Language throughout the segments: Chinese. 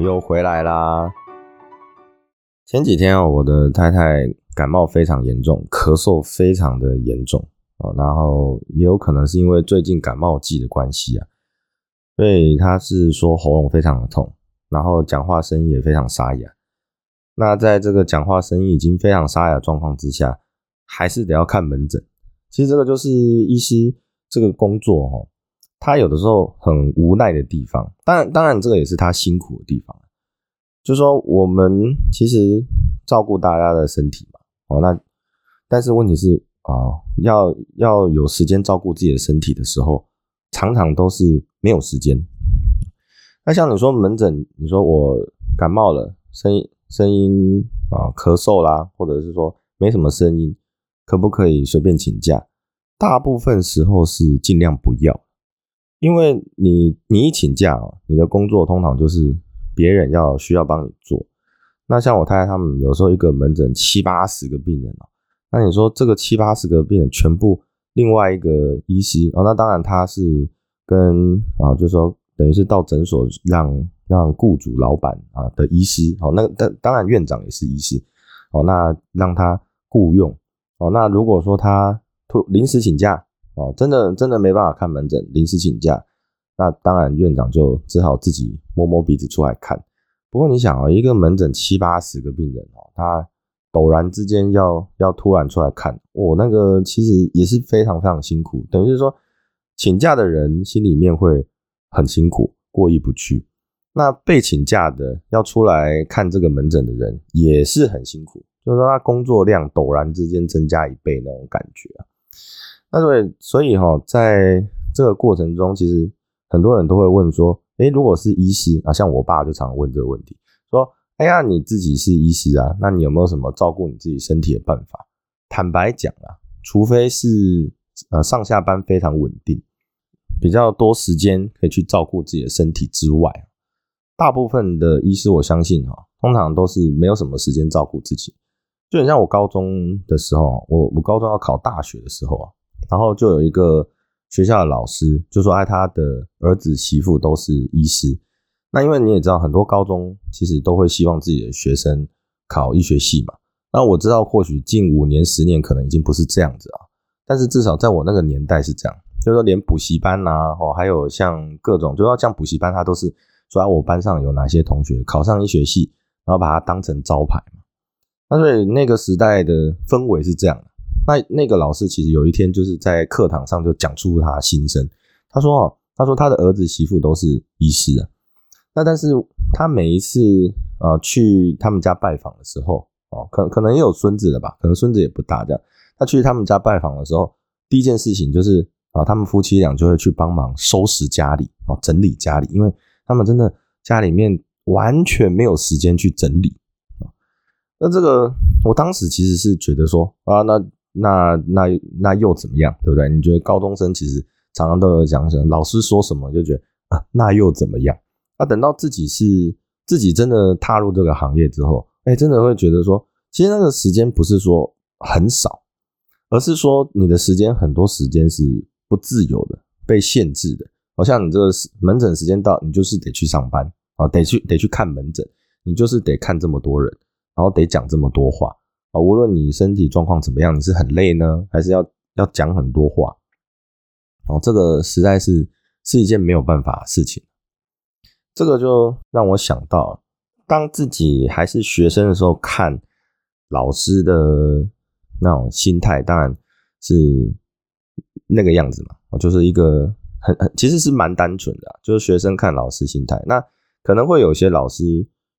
又回来啦。前几天啊，我的太太感冒非常严重，咳嗽非常的严重哦，然后也有可能是因为最近感冒季的关系啊，所以她是说喉咙非常的痛，然后讲话声音也非常沙哑。那在这个讲话声音已经非常沙哑状况之下，还是得要看门诊。其实这个就是医师这个工作哦，他有的时候很无奈的地方。当然，当然这个也是他辛苦的地方。就说我们其实照顾大家的身体嘛，哦，那但是问题是啊，要要有时间照顾自己的身体的时候，常常都是没有时间。那像你说门诊，你说我感冒了，声音。声音啊，咳嗽啦，或者是说没什么声音，可不可以随便请假？大部分时候是尽量不要，因为你你一请假啊，你的工作通常就是别人要需要帮你做。那像我太太他们有时候一个门诊七八十个病人哦，那你说这个七八十个病人全部另外一个医师哦，那当然他是跟啊，就是说等于是到诊所让。让雇主、老板啊的医师，哦，那当当然院长也是医师，哦，那让他雇佣，哦，那如果说他突临时请假，哦，真的真的没办法看门诊，临时请假，那当然院长就只好自己摸摸鼻子出来看。不过你想啊，一个门诊七八十个病人哦，他陡然之间要要突然出来看，我那个其实也是非常非常辛苦，等于是说请假的人心里面会很辛苦，过意不去。那被请假的要出来看这个门诊的人也是很辛苦，就是说他工作量陡然之间增加一倍那种感觉啊。那所以所以哈，在这个过程中，其实很多人都会问说：，诶，如果是医师啊，像我爸就常问这个问题，说：，哎呀，你自己是医师啊，那你有没有什么照顾你自己身体的办法？坦白讲啊，除非是呃上下班非常稳定，比较多时间可以去照顾自己的身体之外。大部分的医师，我相信哈，通常都是没有什么时间照顾自己。就很像我高中的时候，我我高中要考大学的时候啊，然后就有一个学校的老师就说，哎，他的儿子媳妇都是医师。那因为你也知道，很多高中其实都会希望自己的学生考医学系嘛。那我知道，或许近五年、十年可能已经不是这样子啊，但是至少在我那个年代是这样，就是说连补习班呐，哦，还有像各种，就说像补习班，他都是。说我班上有哪些同学考上医学系，然后把它当成招牌嘛。那所以那个时代的氛围是这样的。那那个老师其实有一天就是在课堂上就讲出他心声。他说：“哦，他说他的儿子媳妇都是医师啊。那但是他每一次啊去他们家拜访的时候，哦，可可能也有孙子了吧？可能孙子也不大这样。他去他们家拜访的时候，第一件事情就是啊，他们夫妻俩就会去帮忙收拾家里啊，整理家里，因为。他们真的家里面完全没有时间去整理啊！那这个，我当时其实是觉得说啊，那那那那又怎么样，对不对？你觉得高中生其实常常都有讲什么？老师说什么就觉得啊，那又怎么样？那等到自己是自己真的踏入这个行业之后，哎，真的会觉得说，其实那个时间不是说很少，而是说你的时间很多时间是不自由的，被限制的。好像你这个门诊时间到，你就是得去上班啊，得去得去看门诊，你就是得看这么多人，然后得讲这么多话啊。无论你身体状况怎么样，你是很累呢，还是要要讲很多话？哦，这个实在是是一件没有办法的事情。这个就让我想到，当自己还是学生的时候，看老师的那种心态，当然是那个样子嘛，我就是一个。很很其实是蛮单纯的，就是学生看老师心态。那可能会有些老师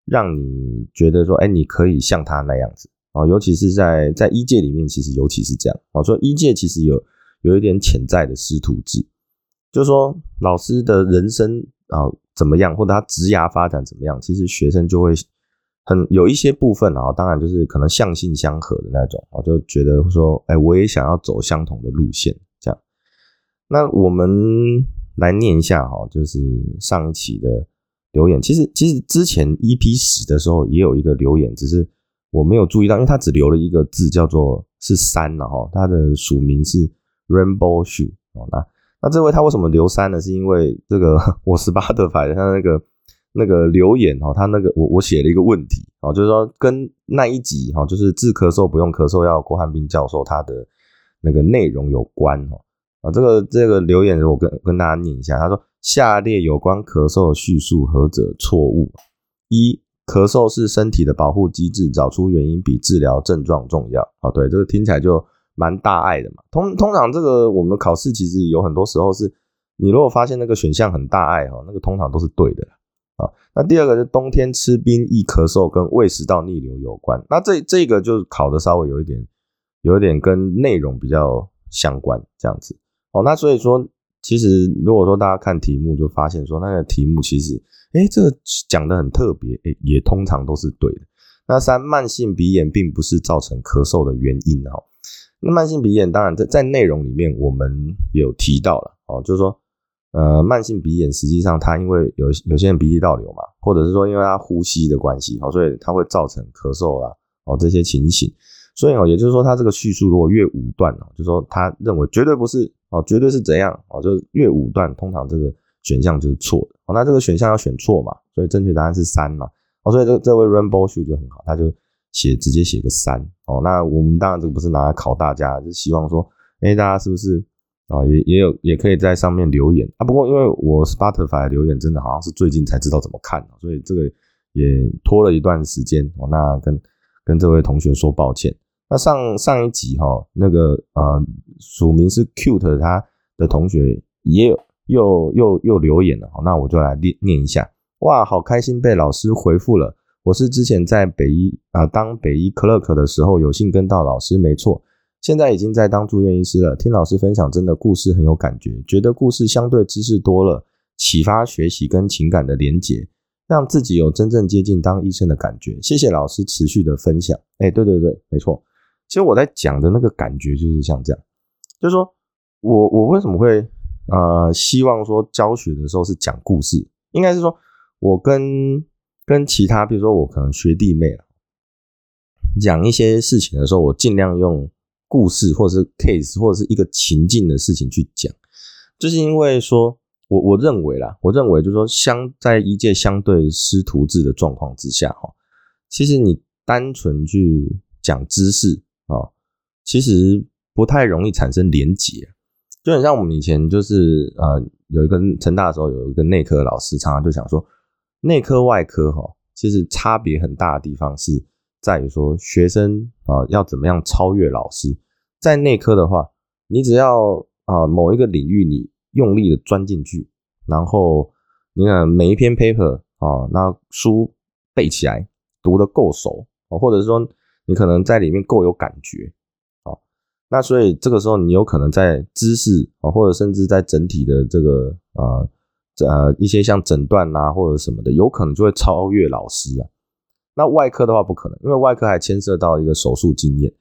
让你觉得说，哎，你可以像他那样子啊，尤其是在在医界里面，其实尤其是这样啊，说医界其实有有一点潜在的师徒制，就是说老师的人生啊怎么样，或者他职涯发展怎么样，其实学生就会很有一些部分啊，当然就是可能相性相合的那种，我就觉得说，哎，我也想要走相同的路线，这样。那我们来念一下哈，就是上一期的留言。其实其实之前 EP 十的时候也有一个留言，只是我没有注意到，因为他只留了一个字，叫做是山了哈，他的署名是 Rainbow Shoe 哦，那。那这位他为什么留山呢？是因为这个 我十八的牌他那个那个留言哈，他那个我我写了一个问题啊，就是说跟那一集哈，就是治咳嗽不用咳嗽药郭汉斌教授他的那个内容有关哈啊，这个这个留言我跟跟大家念一下，他说下列有关咳嗽的叙述何者错误？一咳嗽是身体的保护机制，找出原因比治疗症状重要啊。对，这个听起来就。蛮大爱的嘛，通通常这个我们考试其实有很多时候是，你如果发现那个选项很大爱哈，那个通常都是对的啊。那第二个是冬天吃冰易咳嗽，跟胃食道逆流有关。那这这个就考的稍微有一点，有一点跟内容比较相关这样子哦。那所以说，其实如果说大家看题目就发现说那个题目其实，哎，这个讲的很特别，哎，也通常都是对的。那三慢性鼻炎并不是造成咳嗽的原因哦。那慢性鼻炎当然在在内容里面我们有提到了哦，就是说，呃，慢性鼻炎实际上它因为有有些人鼻涕倒流嘛，或者是说因为他呼吸的关系哦，所以它会造成咳嗽啊哦这些情形，所以哦，也就是说他这个叙述如果越武断哦，就是说他认为绝对不是哦，绝对是怎样哦，就是越武断，通常这个选项就是错的哦，那这个选项要选错嘛，所以正确答案是三嘛哦，所以这这位 Rainbow 虚就很好，他就。写直接写个三哦，那我们当然这个不是拿来考大家，是希望说，哎，大家是不是啊？也也有也可以在上面留言啊。不过因为我 Spotify 留言真的好像是最近才知道怎么看，所以这个也拖了一段时间哦。那跟跟这位同学说抱歉。那上上一集哈，那个呃署名是 cute 他的同学也有又又又留言了，那我就来念念一下。哇，好开心被老师回复了。我是之前在北医啊当北医 clerk 的时候有幸跟到老师，没错，现在已经在当住院医师了。听老师分享，真的故事很有感觉，觉得故事相对知识多了，启发学习跟情感的连结，让自己有真正接近当医生的感觉。谢谢老师持续的分享。哎，对对对，没错。其实我在讲的那个感觉就是像这样，就是说我我为什么会呃希望说教学的时候是讲故事，应该是说我跟跟其他，比如说我可能学弟妹啊，讲一些事情的时候，我尽量用故事或者是 case 或者是一个情境的事情去讲，就是因为说，我我认为啦，我认为就是说，相在一届相对师徒制的状况之下，哈，其实你单纯去讲知识，其实不太容易产生连结，就很像我们以前就是呃，有一个成大的时候，有一个内科老师，常常就想说。内科外科哈，其实差别很大的地方是在于说学生啊要怎么样超越老师。在内科的话，你只要啊某一个领域你用力的钻进去，然后你看每一篇 paper 啊，那书背起来，读的够熟啊，或者是说你可能在里面够有感觉，那所以这个时候你有可能在知识啊，或者甚至在整体的这个啊。呃，一些像诊断啊或者什么的，有可能就会超越老师啊。那外科的话不可能，因为外科还牵涉到一个手术经验。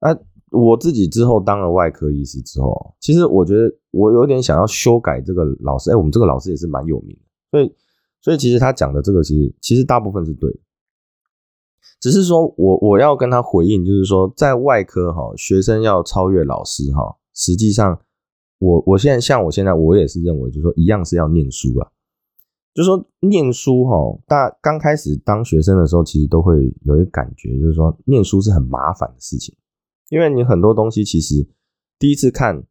那我自己之后当了外科医师之后，其实我觉得我有点想要修改这个老师。哎，我们这个老师也是蛮有名的，所以所以其实他讲的这个，其实其实大部分是对的。只是说我我要跟他回应，就是说在外科哈，学生要超越老师哈，实际上。我我现在像我现在我也是认为，就是说一样是要念书啊，就是说念书哈，大刚开始当学生的时候，其实都会有一个感觉，就是说念书是很麻烦的事情，因为你很多东西其实第一次看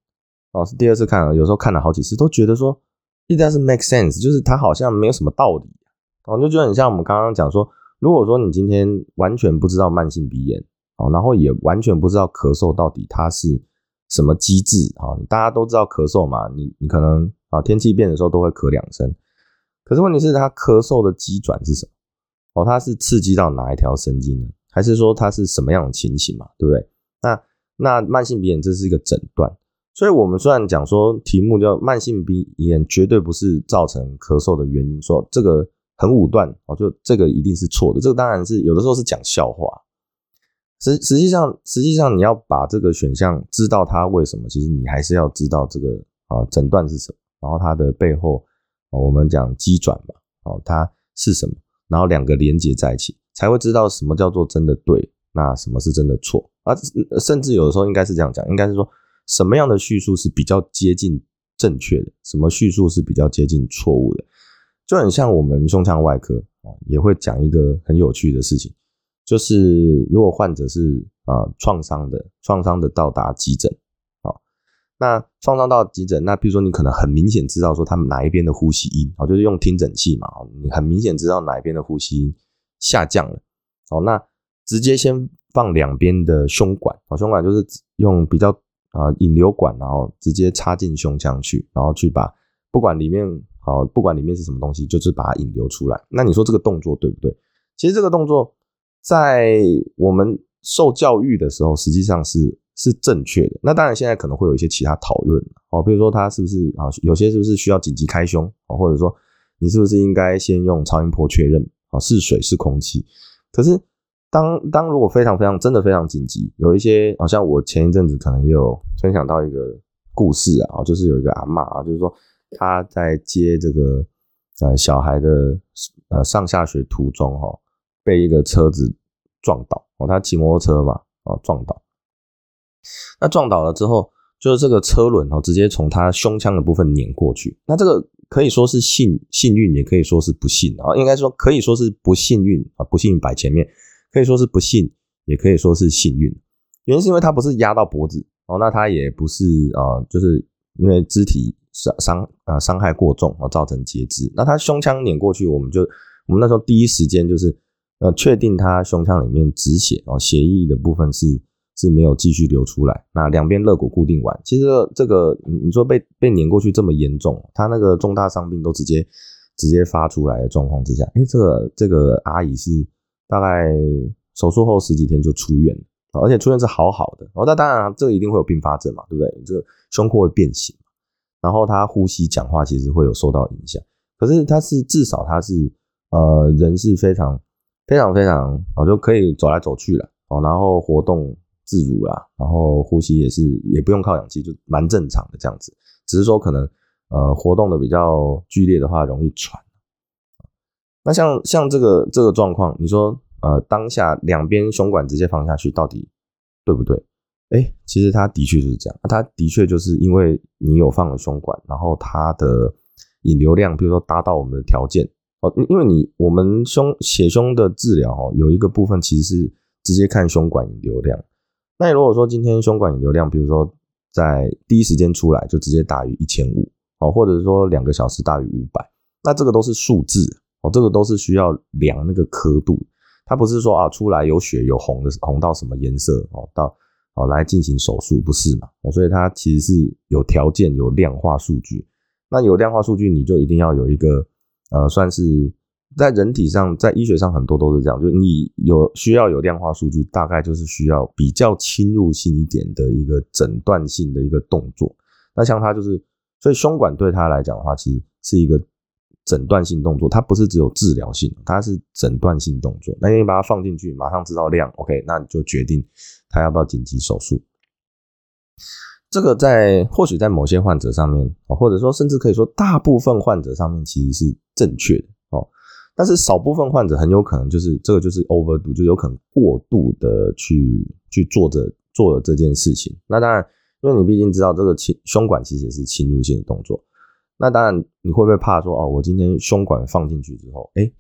哦，是第二次看，有时候看了好几次，都觉得说一定是 make sense，就是它好像没有什么道理，哦，就觉得很像我们刚刚讲说，如果说你今天完全不知道慢性鼻炎哦，然后也完全不知道咳嗽到底它是。什么机制啊？大家都知道咳嗽嘛，你你可能啊天气变的时候都会咳两声，可是问题是它咳嗽的机转是什么？哦，它是刺激到哪一条神经呢？还是说它是什么样的情形嘛？对不对？那那慢性鼻炎这是一个诊断，所以，我们虽然讲说题目叫慢性鼻炎，绝对不是造成咳嗽的原因，说这个很武断哦，就这个一定是错的。这个当然是有的时候是讲笑话，实实际上，实际上你要把这个选项知道它为什么，其实你还是要知道这个啊诊断是什么，然后它的背后，我们讲机转嘛，哦，它是什么，然后两个连接在一起，才会知道什么叫做真的对，那什么是真的错啊？甚至有的时候应该是这样讲，应该是说。什么样的叙述是比较接近正确的？什么叙述是比较接近错误的？就很像我们胸腔外科啊，也会讲一个很有趣的事情，就是如果患者是啊创伤的，创伤的到达急诊啊，那创伤到急诊，那比如说你可能很明显知道说他们哪一边的呼吸音啊，就是用听诊器嘛，你很明显知道哪一边的呼吸音下降了，哦，那直接先放两边的胸管啊，胸管就是用比较。啊，引流管，然后直接插进胸腔去，然后去把不管里面好，不管里面是什么东西，就是把它引流出来。那你说这个动作对不对？其实这个动作在我们受教育的时候，实际上是是正确的。那当然，现在可能会有一些其他讨论哦，比如说他是不是啊，有些是不是需要紧急开胸啊，或者说你是不是应该先用超音波确认啊，是水是空气？可是。当当如果非常非常真的非常紧急，有一些好像我前一阵子可能也有分享到一个故事啊，就是有一个阿妈啊，就是说他在接这个呃小孩的呃上下学途中哈，被一个车子撞倒哦，他骑摩托车嘛哦撞倒，那撞倒了之后，就是这个车轮哦直接从他胸腔的部分碾过去，那这个可以说是幸幸运，也可以说是不幸啊，应该说可以说是不幸运啊，不幸摆前面。可以说是不幸，也可以说是幸运。原因是因为他不是压到脖子哦，那他也不是啊，就是因为肢体伤伤啊伤害过重而造成截肢。那他胸腔碾过去，我们就我们那时候第一时间就是呃确定他胸腔里面止血哦，血液的部分是是没有继续流出来。那两边肋骨固定完，其实这个你说被被碾过去这么严重，他那个重大伤病都直接直接发出来的状况之下，哎，这个这个阿姨是。大概手术后十几天就出院了，而且出院是好好的。哦，那当然这个一定会有并发症嘛，对不对？这个胸廓会变形，然后他呼吸、讲话其实会有受到影响。可是他是至少他是呃人是非常非常非常哦就可以走来走去了哦，然后活动自如啦，然后呼吸也是也不用靠氧气，就蛮正常的这样子。只是说可能呃活动的比较剧烈的话，容易喘。那像像这个这个状况，你说呃当下两边胸管直接放下去到底对不对？哎，其实它的确是这样，它的确就是因为你有放了胸管，然后它的引流量，比如说达到我们的条件哦，因为你我们胸血胸的治疗哦，有一个部分其实是直接看胸管引流量。那如果说今天胸管引流量，比如说在第一时间出来就直接大于一千五哦，或者说两个小时大于五百，那这个都是数字。哦，这个都是需要量那个刻度，它不是说啊出来有血有红的红到什么颜色哦，到哦来进行手术不是嘛？哦，所以它其实是有条件有量化数据，那有量化数据你就一定要有一个呃，算是在人体上在医学上很多都是这样，就你有需要有量化数据，大概就是需要比较侵入性一点的一个诊断性的一个动作。那像它就是，所以胸管对它来讲的话，其实是一个。诊断性动作，它不是只有治疗性，它是诊断性动作。那你把它放进去，马上知道量，OK，那你就决定他要不要紧急手术。这个在或许在某些患者上面，或者说甚至可以说大部分患者上面其实是正确的哦。但是少部分患者很有可能就是这个就是 overdo，就有可能过度的去去做着做了这件事情。那当然，因为你毕竟知道这个侵胸管其实也是侵入性的动作。那当然，你会不会怕说哦？我今天胸管放进去之后，哎，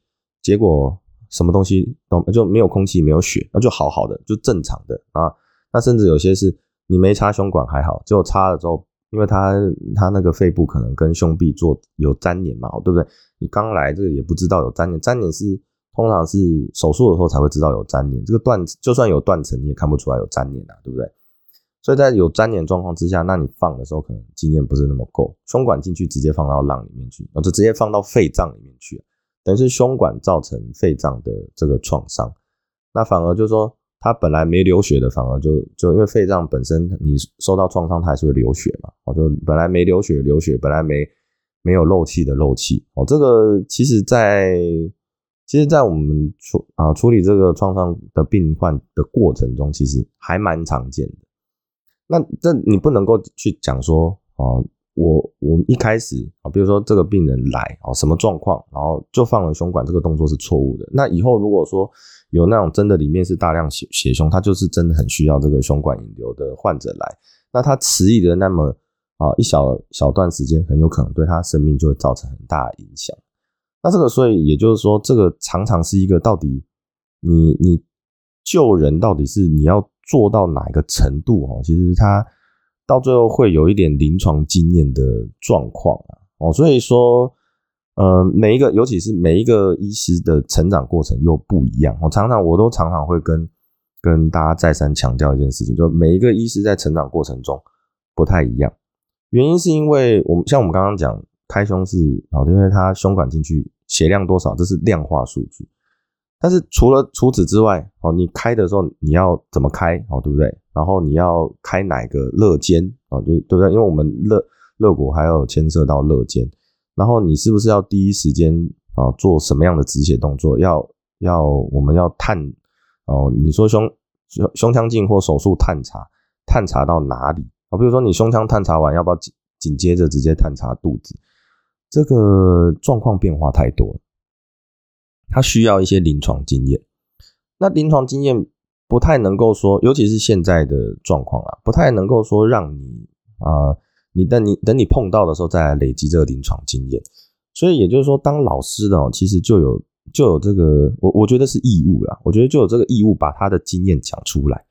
结果什么东西都就没有空气，没有血，那就好好的，就正常的啊。那甚至有些是你没插胸管还好，结果插了之后，因为它它那个肺部可能跟胸壁做有粘连嘛，对不对？你刚来这个也不知道有粘连，粘连是通常是手术的时候才会知道有粘连。这个断就算有断层，你也看不出来有粘连啊，对不对？所以在有粘连状况之下，那你放的时候可能经验不是那么够，胸管进去直接放到浪里面去，或者直接放到肺脏里面去，等于是胸管造成肺脏的这个创伤。那反而就是说，他本来没流血的，反而就就因为肺脏本身你受到创伤，它还是会流血嘛。哦，就本来没流血流血，本来没没有漏气的漏气。哦，这个其实，在其实，在我们处啊处理这个创伤的病患的过程中，其实还蛮常见的。那这你不能够去讲说，哦，我我一开始啊，比如说这个病人来哦，什么状况，然后就放了胸管，这个动作是错误的。那以后如果说有那种真的里面是大量血血胸，他就是真的很需要这个胸管引流的患者来，那他迟疑的那么啊一小小段时间，很有可能对他生命就会造成很大影响。那这个，所以也就是说，这个常常是一个到底你你救人到底是你要做到哪一个程度哦？其实他到最后会有一点临床经验的状况啊哦，所以说，呃，每一个尤其是每一个医师的成长过程又不一样。我常常我都常常会跟跟大家再三强调一件事情，就每一个医师在成长过程中不太一样。原因是因为我们像我们刚刚讲。开胸是哦，因为它胸管进去血量多少，这是量化数据。但是除了除此之外，哦，你开的时候你要怎么开哦，对不对？然后你要开哪个肋间哦，就对不对？因为我们肋肋骨还有牵涉到肋间，然后你是不是要第一时间啊做什么样的止血动作？要要我们要探哦，你说胸胸胸腔镜或手术探查，探查到哪里啊？比如说你胸腔探查完，要不要紧紧接着直接探查肚子？这个状况变化太多了，他需要一些临床经验。那临床经验不太能够说，尤其是现在的状况啊，不太能够说让你啊，你等你等你碰到的时候再来累积这个临床经验。所以也就是说，当老师的其实就有就有这个，我我觉得是义务啦，我觉得就有这个义务把他的经验讲出来。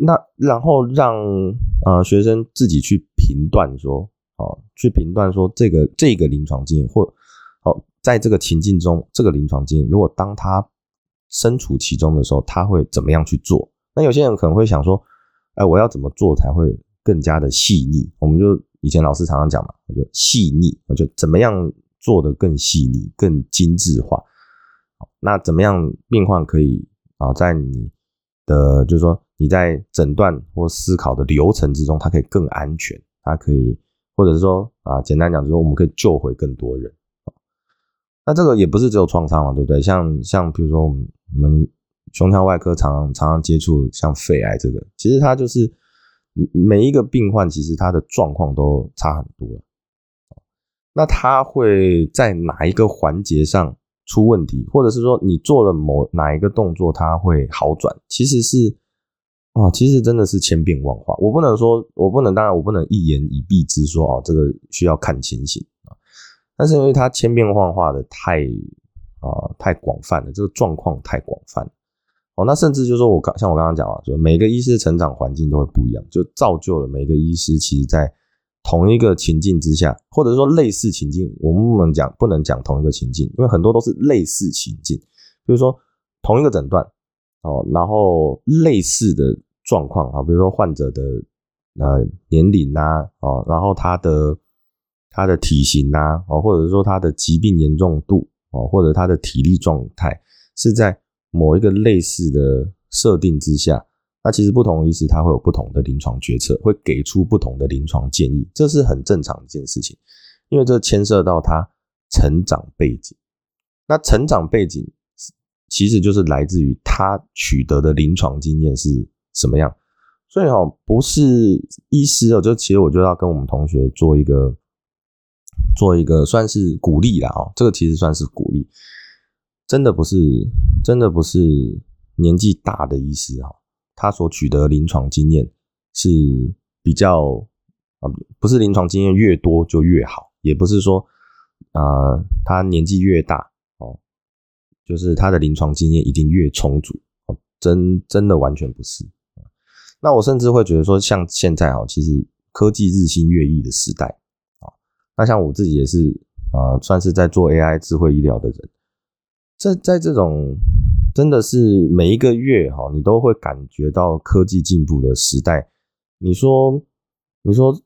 那然后让呃学生自己去评断说。哦，去评断说这个这个临床经验，或，在这个情境中，这个临床经验，如果当他身处其中的时候，他会怎么样去做？那有些人可能会想说，哎，我要怎么做才会更加的细腻？我们就以前老师常常讲嘛，我就细腻，我就怎么样做的更细腻、更精致化？那怎么样病患可以啊，在你的就是说你在诊断或思考的流程之中，它可以更安全，它可以。或者是说啊，简单讲就是说，我们可以救回更多人那这个也不是只有创伤嘛，对不对？像像比如说我们我们胸腔外科常常常接触像肺癌这个，其实它就是每一个病患其实他的状况都差很多。那他会在哪一个环节上出问题，或者是说你做了某哪一个动作，他会好转？其实是。哦，其实真的是千变万化，我不能说，我不能，当然我不能一言以蔽之说哦，这个需要看情形。但是因为它千变万化的太啊太广泛了，这个状况太广泛哦，那甚至就是说我刚像我刚刚讲啊，就每个医师的成长环境都会不一样，就造就了每个医师其实在同一个情境之下，或者说类似情境，我们不能讲不能讲同一个情境，因为很多都是类似情境，比如说同一个诊断哦，然后类似的。状况啊，比如说患者的呃年龄呐，哦，然后他的他的体型啊，哦，或者说他的疾病严重度，哦，或者他的体力状态是在某一个类似的设定之下，那其实不同医师他会有不同的临床决策，会给出不同的临床建议，这是很正常的一件事情，因为这牵涉到他成长背景，那成长背景其实就是来自于他取得的临床经验是。什么样？所以哈，不是医师哦，就其实我就要跟我们同学做一个做一个算是鼓励啦哦，这个其实算是鼓励，真的不是真的不是年纪大的医师哈，他所取得临床经验是比较啊，不是临床经验越多就越好，也不是说啊他年纪越大哦，就是他的临床经验一定越充足哦，真真的完全不是。那我甚至会觉得说，像现在啊，其实科技日新月异的时代，那像我自己也是啊，算是在做 AI 智慧医疗的人，在在这种真的是每一个月哈，你都会感觉到科技进步的时代。你说，你说，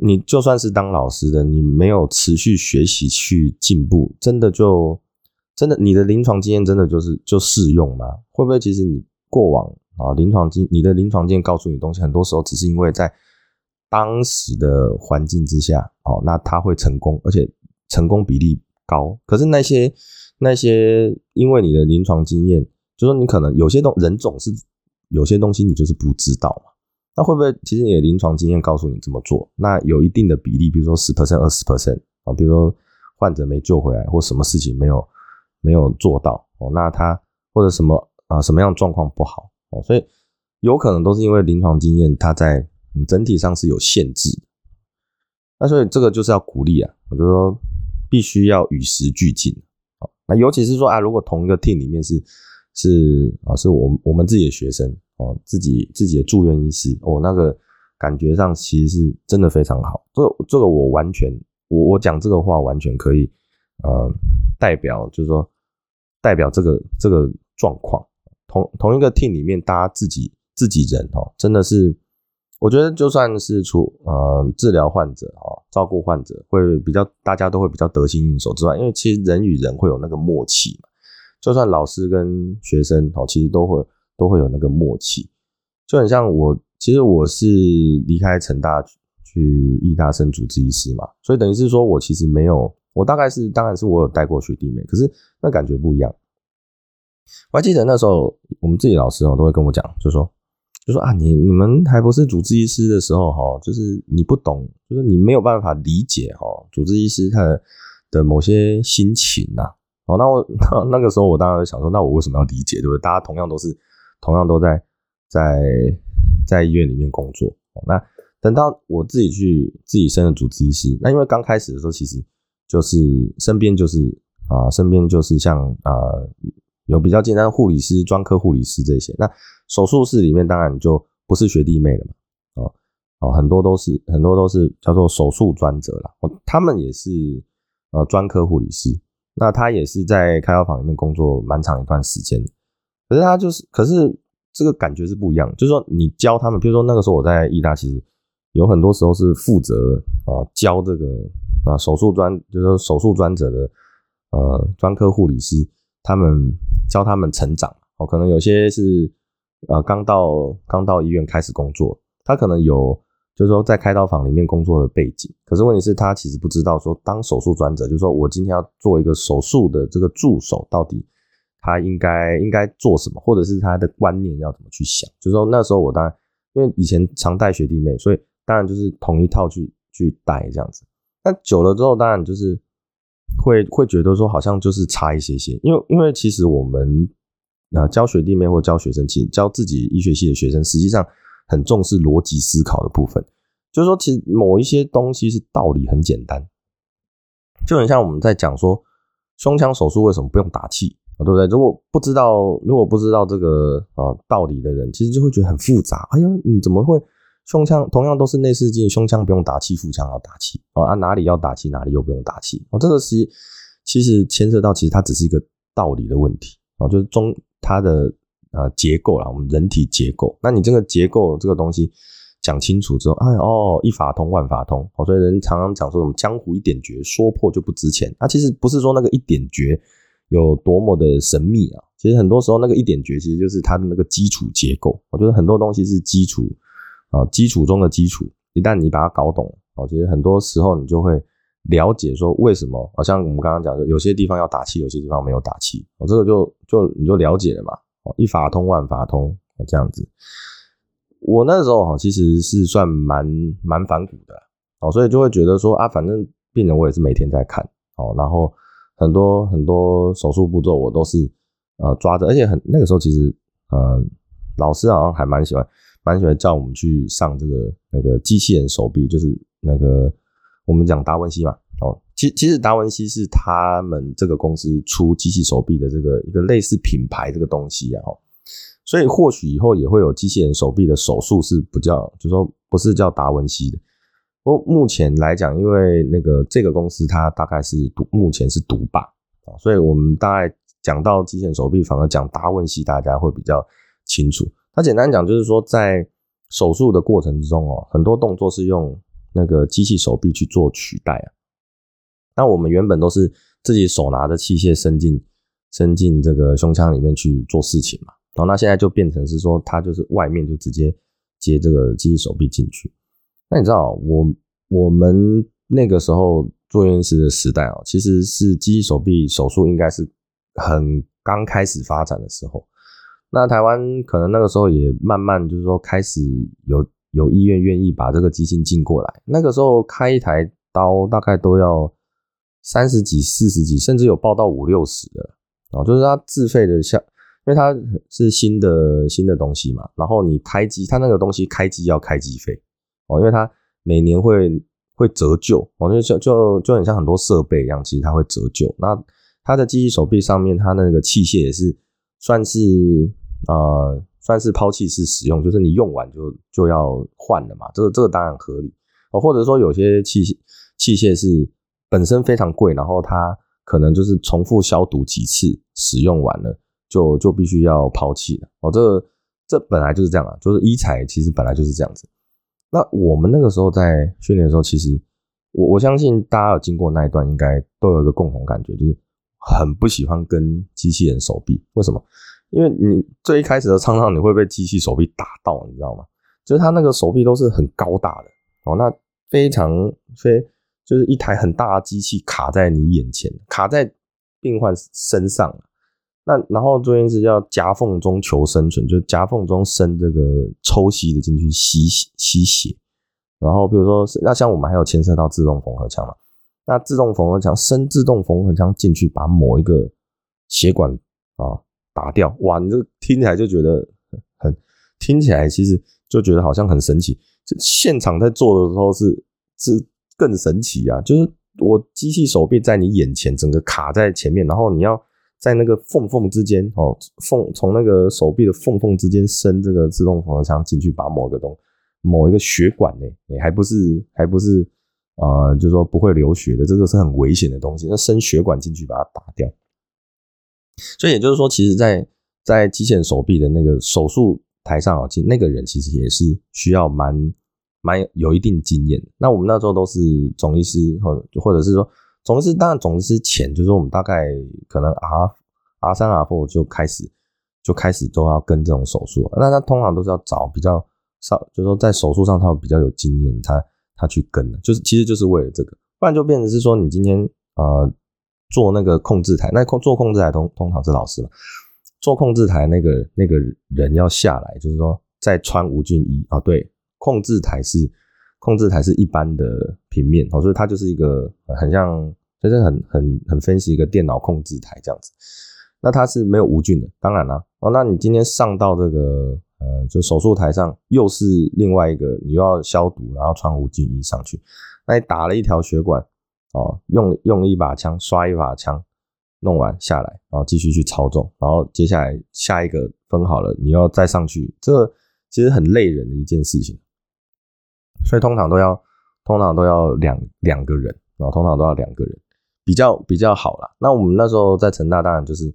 你就算是当老师的，你没有持续学习去进步，真的就真的你的临床经验真的就是就适用吗？会不会其实你？过往啊临床经你的临床经验告诉你东西，很多时候只是因为在当时的环境之下，哦，那他会成功，而且成功比例高。可是那些那些因为你的临床经验，就说你可能有些东人总是有些东西你就是不知道嘛。那会不会其实你的临床经验告诉你怎么做？那有一定的比例，比如说十 percent、二十 percent 啊，比如说患者没救回来，或什么事情没有没有做到哦，那他或者什么啊什么样状况不好哦，所以有可能都是因为临床经验它在整体上是有限制。那所以这个就是要鼓励啊，我就说必须要与时俱进啊。那尤其是说啊，如果同一个 team 里面是是啊，是我我们自己的学生。哦，自己自己的住院医师，哦，那个感觉上其实是真的非常好。这这个我完全，我我讲这个话完全可以，呃，代表就是说代表这个这个状况。同同一个 team 里面，大家自己自己人哦，真的是，我觉得就算是除呃治疗患者哦，照顾患者会比较，大家都会比较得心应手之外，因为其实人与人会有那个默契嘛。就算老师跟学生哦，其实都会。都会有那个默契，就很像我，其实我是离开成大去医大升主治医师嘛，所以等于是说我其实没有，我大概是当然是我有带过学弟妹，可是那感觉不一样。我还记得那时候我们自己老师哦都会跟我讲，就说就说啊，你你们还不是主治医师的时候哈，就是你不懂，就是你没有办法理解哈，主治医师他的某些心情呐。哦，那我那个时候我当然想说，那我为什么要理解，对不对？大家同样都是。同样都在在在医院里面工作，那等到我自己去自己升了主治医师，那因为刚开始的时候，其实就是身边就是啊，身边就是像啊有比较简单护理师、专科护理师这些，那手术室里面当然就不是学弟妹了嘛，哦哦，很多都是很多都是叫做手术专责了，他们也是呃专科护理师，那他也是在开刀房里面工作蛮长一段时间。可是他就是，可是这个感觉是不一样。就是说，你教他们，比如说那个时候我在医大，其实有很多时候是负责啊教这个啊手术专，就是说手术专责的呃专科护理师，他们教他们成长。哦，可能有些是呃刚到刚到医院开始工作，他可能有就是说在开刀房里面工作的背景。可是问题是，他其实不知道说当手术专责，就是说我今天要做一个手术的这个助手到底。他应该应该做什么，或者是他的观念要怎么去想？就是说那时候我当然，因为以前常带学弟妹，所以当然就是同一套去去带这样子。那久了之后，当然就是会会觉得说好像就是差一些些，因为因为其实我们啊教学弟妹或教学生，其实教自己医学系的学生，实际上很重视逻辑思考的部分。就是说，其实某一些东西是道理很简单，就很像我们在讲说胸腔手术为什么不用打气啊。对不对？如果不知道，如果不知道这个啊道理的人，其实就会觉得很复杂。哎呀，你怎么会胸腔同样都是内视镜，胸腔不用打气，腹腔要打气啊？哪里要打气，哪里又不用打气？哦，这个是其实牵涉到，其实它只是一个道理的问题啊，就是中它的呃结构啦，我们人体结构。那你这个结构这个东西讲清楚之后，哎哦，一法通万法通。哦，所以人常常讲说什么江湖一点诀，说破就不值钱。那其实不是说那个一点诀。有多么的神秘啊！其实很多时候那个一点诀，其实就是它的那个基础结构。我觉得很多东西是基础啊，基础中的基础。一旦你把它搞懂，哦，其实很多时候你就会了解说为什么。好像我们刚刚讲的，有些地方要打气，有些地方没有打气。哦，这个就就你就了解了嘛。哦，一法通万法通，这样子。我那时候哈，其实是算蛮蛮反骨的哦，所以就会觉得说啊，反正病人我也是每天在看哦，然后。很多很多手术步骤我都是呃抓着，而且很那个时候其实呃老师好像还蛮喜欢蛮喜欢叫我们去上这个那个机器人手臂，就是那个我们讲达文西嘛哦，其其实达文西是他们这个公司出机器手臂的这个一个类似品牌这个东西啊，所以或许以后也会有机器人手臂的手术是不叫，就说不是叫达文西的。不过目前来讲，因为那个这个公司它大概是独目前是独霸啊，所以我们大概讲到机器人手臂，反而讲达文西，大家会比较清楚。它简单讲就是说，在手术的过程之中哦，很多动作是用那个机器手臂去做取代啊。那我们原本都是自己手拿着器械伸进伸进这个胸腔里面去做事情嘛，然后那现在就变成是说，它就是外面就直接接这个机器手臂进去。那你知道，我我们那个时候做院士的时代啊，其实是机器手臂手术应该是很刚开始发展的时候。那台湾可能那个时候也慢慢就是说开始有有医院愿意把这个机器进过来。那个时候开一台刀大概都要三十几、四十几，甚至有报到五六十的哦，就是它自费的，像因为它是新的新的东西嘛，然后你开机，它那个东西开机要开机费哦，因为它每年会会折旧哦，就就就就很像很多设备一样，其实它会折旧。那它的机器手臂上面，它那个器械也是算是。呃，算是抛弃式使用，就是你用完就就要换了嘛，这个这个当然合理哦。或者说有些器械器械是本身非常贵，然后它可能就是重复消毒几次使用完了，就就必须要抛弃了哦。这这本来就是这样啊，就是医材其实本来就是这样子。那我们那个时候在训练的时候，其实我我相信大家有经过那一段，应该都有一个共同感觉，就是很不喜欢跟机器人手臂，为什么？因为你最一开始的常常你会被机器手臂打到，你知道吗？就是他那个手臂都是很高大的哦，那非常非就是一台很大的机器卡在你眼前，卡在病患身上。那然后做件事叫夹缝中求生存，就夹缝中伸这个抽吸的进去吸吸血。然后比如说那像我们还有牵涉到自动缝合枪嘛，那自动缝合枪伸自动缝合枪进去，把某一个血管啊。打掉哇！你这听起来就觉得很，听起来其实就觉得好像很神奇。就现场在做的时候是是更神奇啊！就是我机器手臂在你眼前，整个卡在前面，然后你要在那个缝缝之间哦，缝从那个手臂的缝缝之间伸这个自动缝合枪进去，把某个东某一个血管呢，你还不是还不是啊？就是说不会流血的，这个是很危险的东西。那伸血管进去把它打掉。所以也就是说，其实，在在机械手臂的那个手术台上啊，其实那个人其实也是需要蛮蛮有一定经验。那我们那时候都是总医师，或或者是说总医师，当然总医师前就是我们大概可能 R R 三 R four 就开始就开始都要跟这种手术。那他通常都是要找比较少，就是说在手术上他比较有经验，他他去跟的，就是其实就是为了这个，不然就变成是说你今天呃。做那个控制台，那控做控制台通通常是老师嘛？做控制台那个那个人要下来，就是说再穿无菌衣啊。对，控制台是控制台是一般的平面哦，所以它就是一个很像，就是很很很分析一个电脑控制台这样子。那它是没有无菌的，当然了哦。那你今天上到这个呃，就手术台上，又是另外一个你又要消毒，然后穿无菌衣上去，那你打了一条血管。哦，用用一把枪刷一把枪，弄完下来，然后继续去操纵，然后接下来下一个分好了，你要再上去，这其实很累人的一件事情，所以通常都要通常都要两两个人，然后通常都要两个人比较比较好啦。那我们那时候在成大，当然就是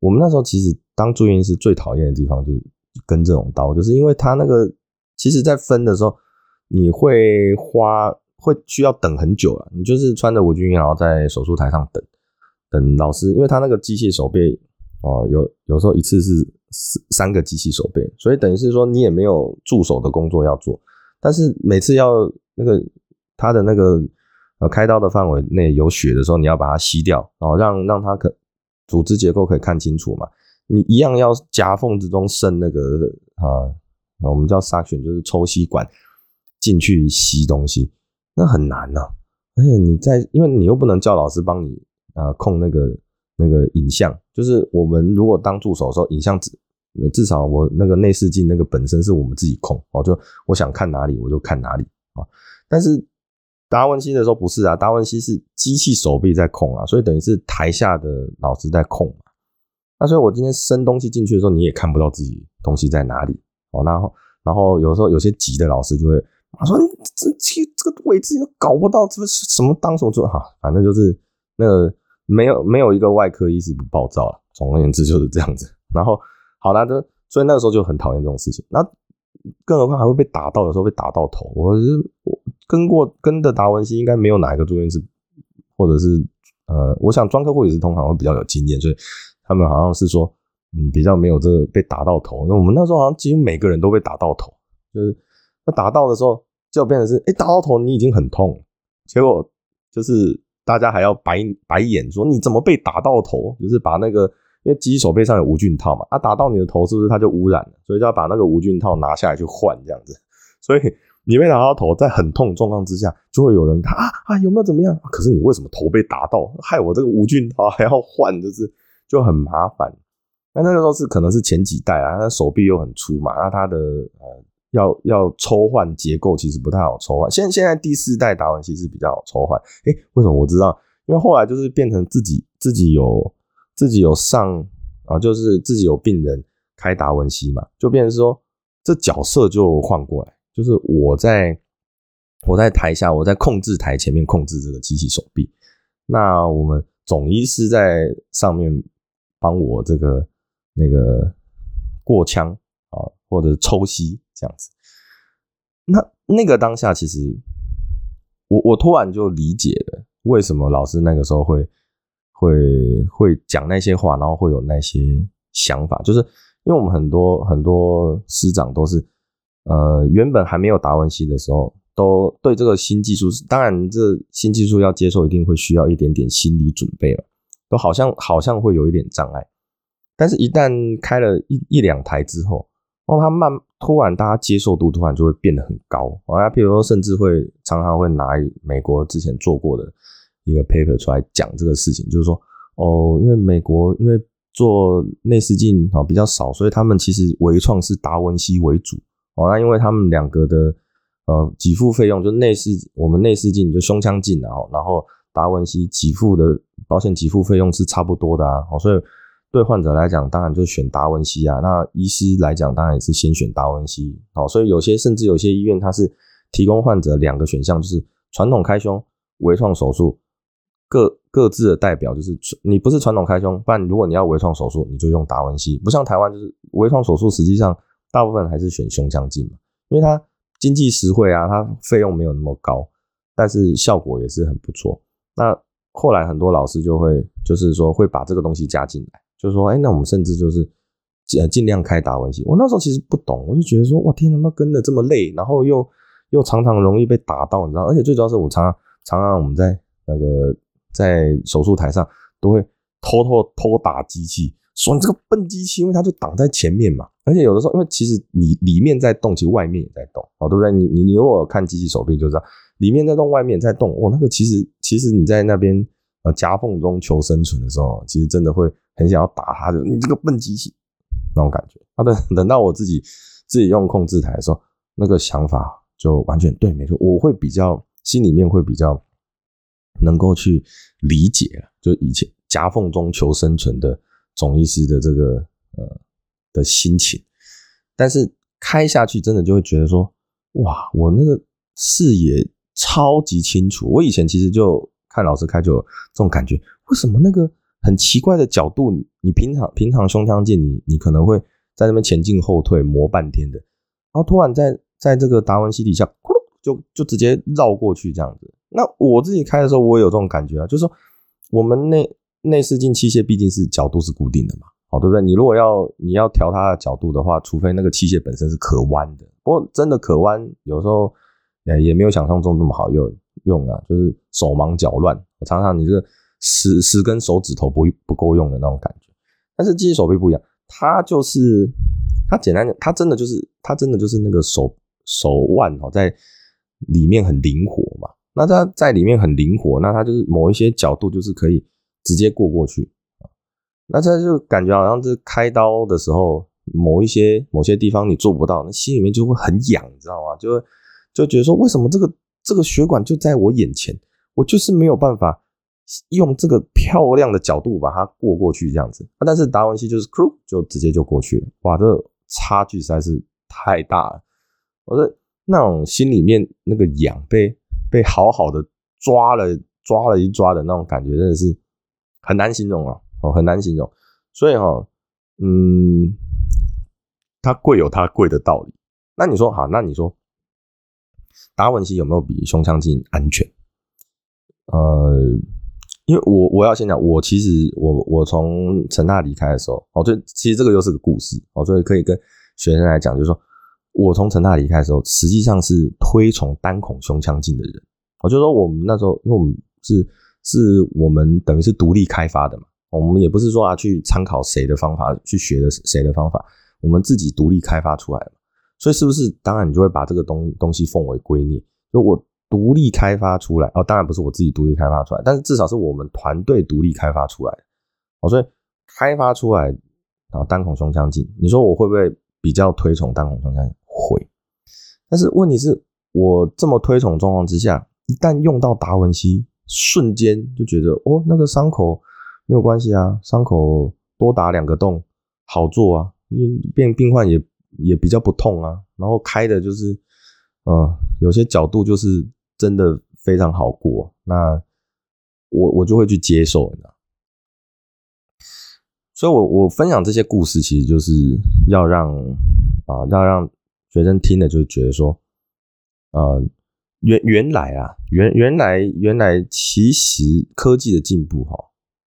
我们那时候其实当住院是最讨厌的地方，就是跟这种刀，就是因为他那个其实在分的时候，你会花。会需要等很久啊！你就是穿着无菌衣，然后在手术台上等，等老师，因为他那个机器手背哦，有有时候一次是三三个机器手背，所以等于是说你也没有助手的工作要做，但是每次要那个他的那个呃开刀的范围内有血的时候，你要把它吸掉，然后让让他可组织结构可以看清楚嘛，你一样要夹缝之中伸那个啊，我们叫 suction，就是抽吸管进去吸东西。那很难呐，而且你在，因为你又不能叫老师帮你啊控那个那个影像，就是我们如果当助手的时候，影像至至少我那个内视镜那个本身是我们自己控哦，就我想看哪里我就看哪里啊。但是达文西的时候不是啊，达文西是机器手臂在控啊，所以等于是台下的老师在控嘛。那所以我今天伸东西进去的时候，你也看不到自己东西在哪里哦。然后然后有时候有些急的老师就会。他说：“这这这个位置又搞不到，这个是什么当什么做哈？反正就是那个没有没有一个外科医师不暴躁了。总而言之就是这样子。然后好了，就所以那个时候就很讨厌这种事情。那更何况还会被打到，有时候被打到头。我是我跟过跟的达文西，应该没有哪一个住院是，或者是呃，我想专科护理师通常会比较有经验，所以他们好像是说嗯，比较没有这个被打到头。那我们那时候好像几乎每个人都被打到头，就是打到的时候就变成是，哎，打到头你已经很痛，结果就是大家还要白白眼说你怎么被打到头？就是把那个因为机手背上有无菌套嘛，啊，打到你的头是不是它就污染了？所以就要把那个无菌套拿下来去换这样子。所以你被打到头，在很痛状况之下，就会有人看啊啊有没有怎么样？可是你为什么头被打到，害我这个无菌套还要换，就是就很麻烦。那那个时候是可能是前几代啊，他手臂又很粗嘛，那他的呃要要抽换结构其实不太好抽换。现现在第四代达文西是比较好抽换，诶，为什么我知道？因为后来就是变成自己自己有自己有上啊，就是自己有病人开达文西嘛，就变成说这角色就换过来，就是我在我在台下，我在控制台前面控制这个机器手臂，那我们总医师在上面帮我这个。那个过枪啊，或者抽吸这样子，那那个当下，其实我我突然就理解了，为什么老师那个时候会会会讲那些话，然后会有那些想法，就是因为我们很多很多师长都是，呃，原本还没有达文西的时候，都对这个新技术，当然这新技术要接受，一定会需要一点点心理准备了，都好像好像会有一点障碍。但是，一旦开了一一两台之后，然后它慢突然，大家接受度突然就会变得很高。啊，譬如说，甚至会常常会拿美国之前做过的一个 paper 出来讲这个事情，就是说，哦，因为美国因为做内视镜啊比较少，所以他们其实微创是达文西为主。哦，那因为他们两个的呃给付费用，就内视我们内视镜就胸腔镜啊，然后达文西给付的保险给付费用是差不多的啊，所以。对患者来讲，当然就选达文西啊。那医师来讲，当然也是先选达文西。好，所以有些甚至有些医院，它是提供患者两个选项，就是传统开胸、微创手术，各各自的代表就是你不是传统开胸，不然如果你要微创手术，你就用达文西。不像台湾，就是微创手术，实际上大部分还是选胸腔镜嘛，因为它经济实惠啊，它费用没有那么高，但是效果也是很不错。那后来很多老师就会就是说会把这个东西加进来。就是说，哎，那我们甚至就是尽尽量开达文西。我那时候其实不懂，我就觉得说，哇，天，他妈跟的这么累，然后又又常常容易被打到，你知道？而且最主要是我常常常常我们在那个在手术台上都会偷偷偷打机器，说你这个笨机器，因为它就挡在前面嘛。而且有的时候，因为其实你里面在动，其实外面也在动，哦，对不对？你你你如果看机器手臂就知道，里面在动，外面在动。哦，那个其实其实你在那边呃夹缝中求生存的时候，其实真的会。很想要打他，就你这个笨机器那种感觉。啊，等等到我自己自己用控制台的时候，那个想法就完全对，没错。我会比较心里面会比较能够去理解，就以前夹缝中求生存的总医师的这个呃的心情。但是开下去真的就会觉得说，哇，我那个视野超级清楚。我以前其实就看老师开就有这种感觉，为什么那个？很奇怪的角度，你平常平常胸腔镜，你你可能会在那边前进后退磨半天的，然后突然在在这个达文西底下，咕噜就就直接绕过去这样子。那我自己开的时候，我也有这种感觉啊，就是说我们内内视镜器械毕竟是角度是固定的嘛，好对不对？你如果要你要调它的角度的话，除非那个器械本身是可弯的，不过真的可弯，有时候也也没有想象中那么好用用啊，就是手忙脚乱。我常常你这个。十十根手指头不不够用的那种感觉，但是机械手臂不一样，它就是它简单的，它真的就是它真的就是那个手手腕哦，在里面很灵活嘛。那它在里面很灵活，那它就是某一些角度就是可以直接过过去那这就感觉好像是开刀的时候，某一些某些地方你做不到，那心里面就会很痒，你知道吗？就会就觉得说，为什么这个这个血管就在我眼前，我就是没有办法。用这个漂亮的角度把它过过去，这样子。但是达文西就是 crew 就直接就过去了。哇，这差距实在是太大了。我的那种心里面那个痒，被被好好的抓了抓了一抓的那种感觉，真的是很难形容啊！哦，很难形容。所以哈，嗯，它贵有它贵的道理。那你说好，那你说达文西有没有比胸腔镜安全？呃。因为我我要先讲，我其实我我从成大离开的时候，哦，就其实这个又是个故事，哦，所以可以跟学生来讲，就是说我从成大离开的时候，实际上是推崇单孔胸腔镜的人，我就说我们那时候，因为我们是是我们等于是独立开发的嘛，我们也不是说啊去参考谁的方法去学的谁的方法，我们自己独立开发出来的，所以是不是当然你就会把这个东东西奉为圭臬，就我。独立开发出来哦，当然不是我自己独立开发出来，但是至少是我们团队独立开发出来的哦。所以开发出来啊，单孔胸腔镜，你说我会不会比较推崇单孔胸腔镜？会。但是问题是我这么推崇状况之下，一旦用到达文西，瞬间就觉得哦，那个伤口没有关系啊，伤口多打两个洞好做啊，因为病病患也也比较不痛啊，然后开的就是嗯，有些角度就是。真的非常好过，那我我就会去接受，所以，我我分享这些故事，其实就是要让啊，要让学生听了就觉得说，呃，原原来啊，原原来原来，其实科技的进步哈，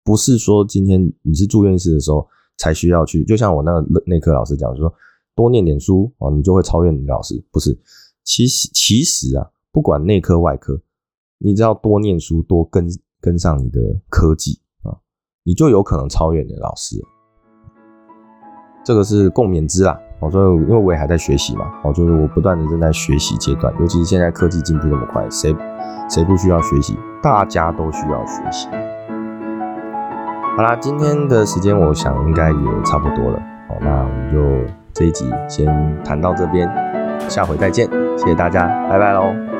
不是说今天你是住院医师的时候才需要去，就像我那个内科老师讲说，多念点书啊，你就会超越你老师，不是？其实其实啊。不管内科外科，你只要多念书，多跟跟上你的科技啊，你就有可能超越你的老师。这个是共勉之啦。我说，因为我也还在学习嘛，我就是我不断的正在学习阶段，尤其是现在科技进步这么快，谁谁不需要学习？大家都需要学习。好啦，今天的时间我想应该也差不多了。好，那我们就这一集先谈到这边，下回再见，谢谢大家，拜拜喽。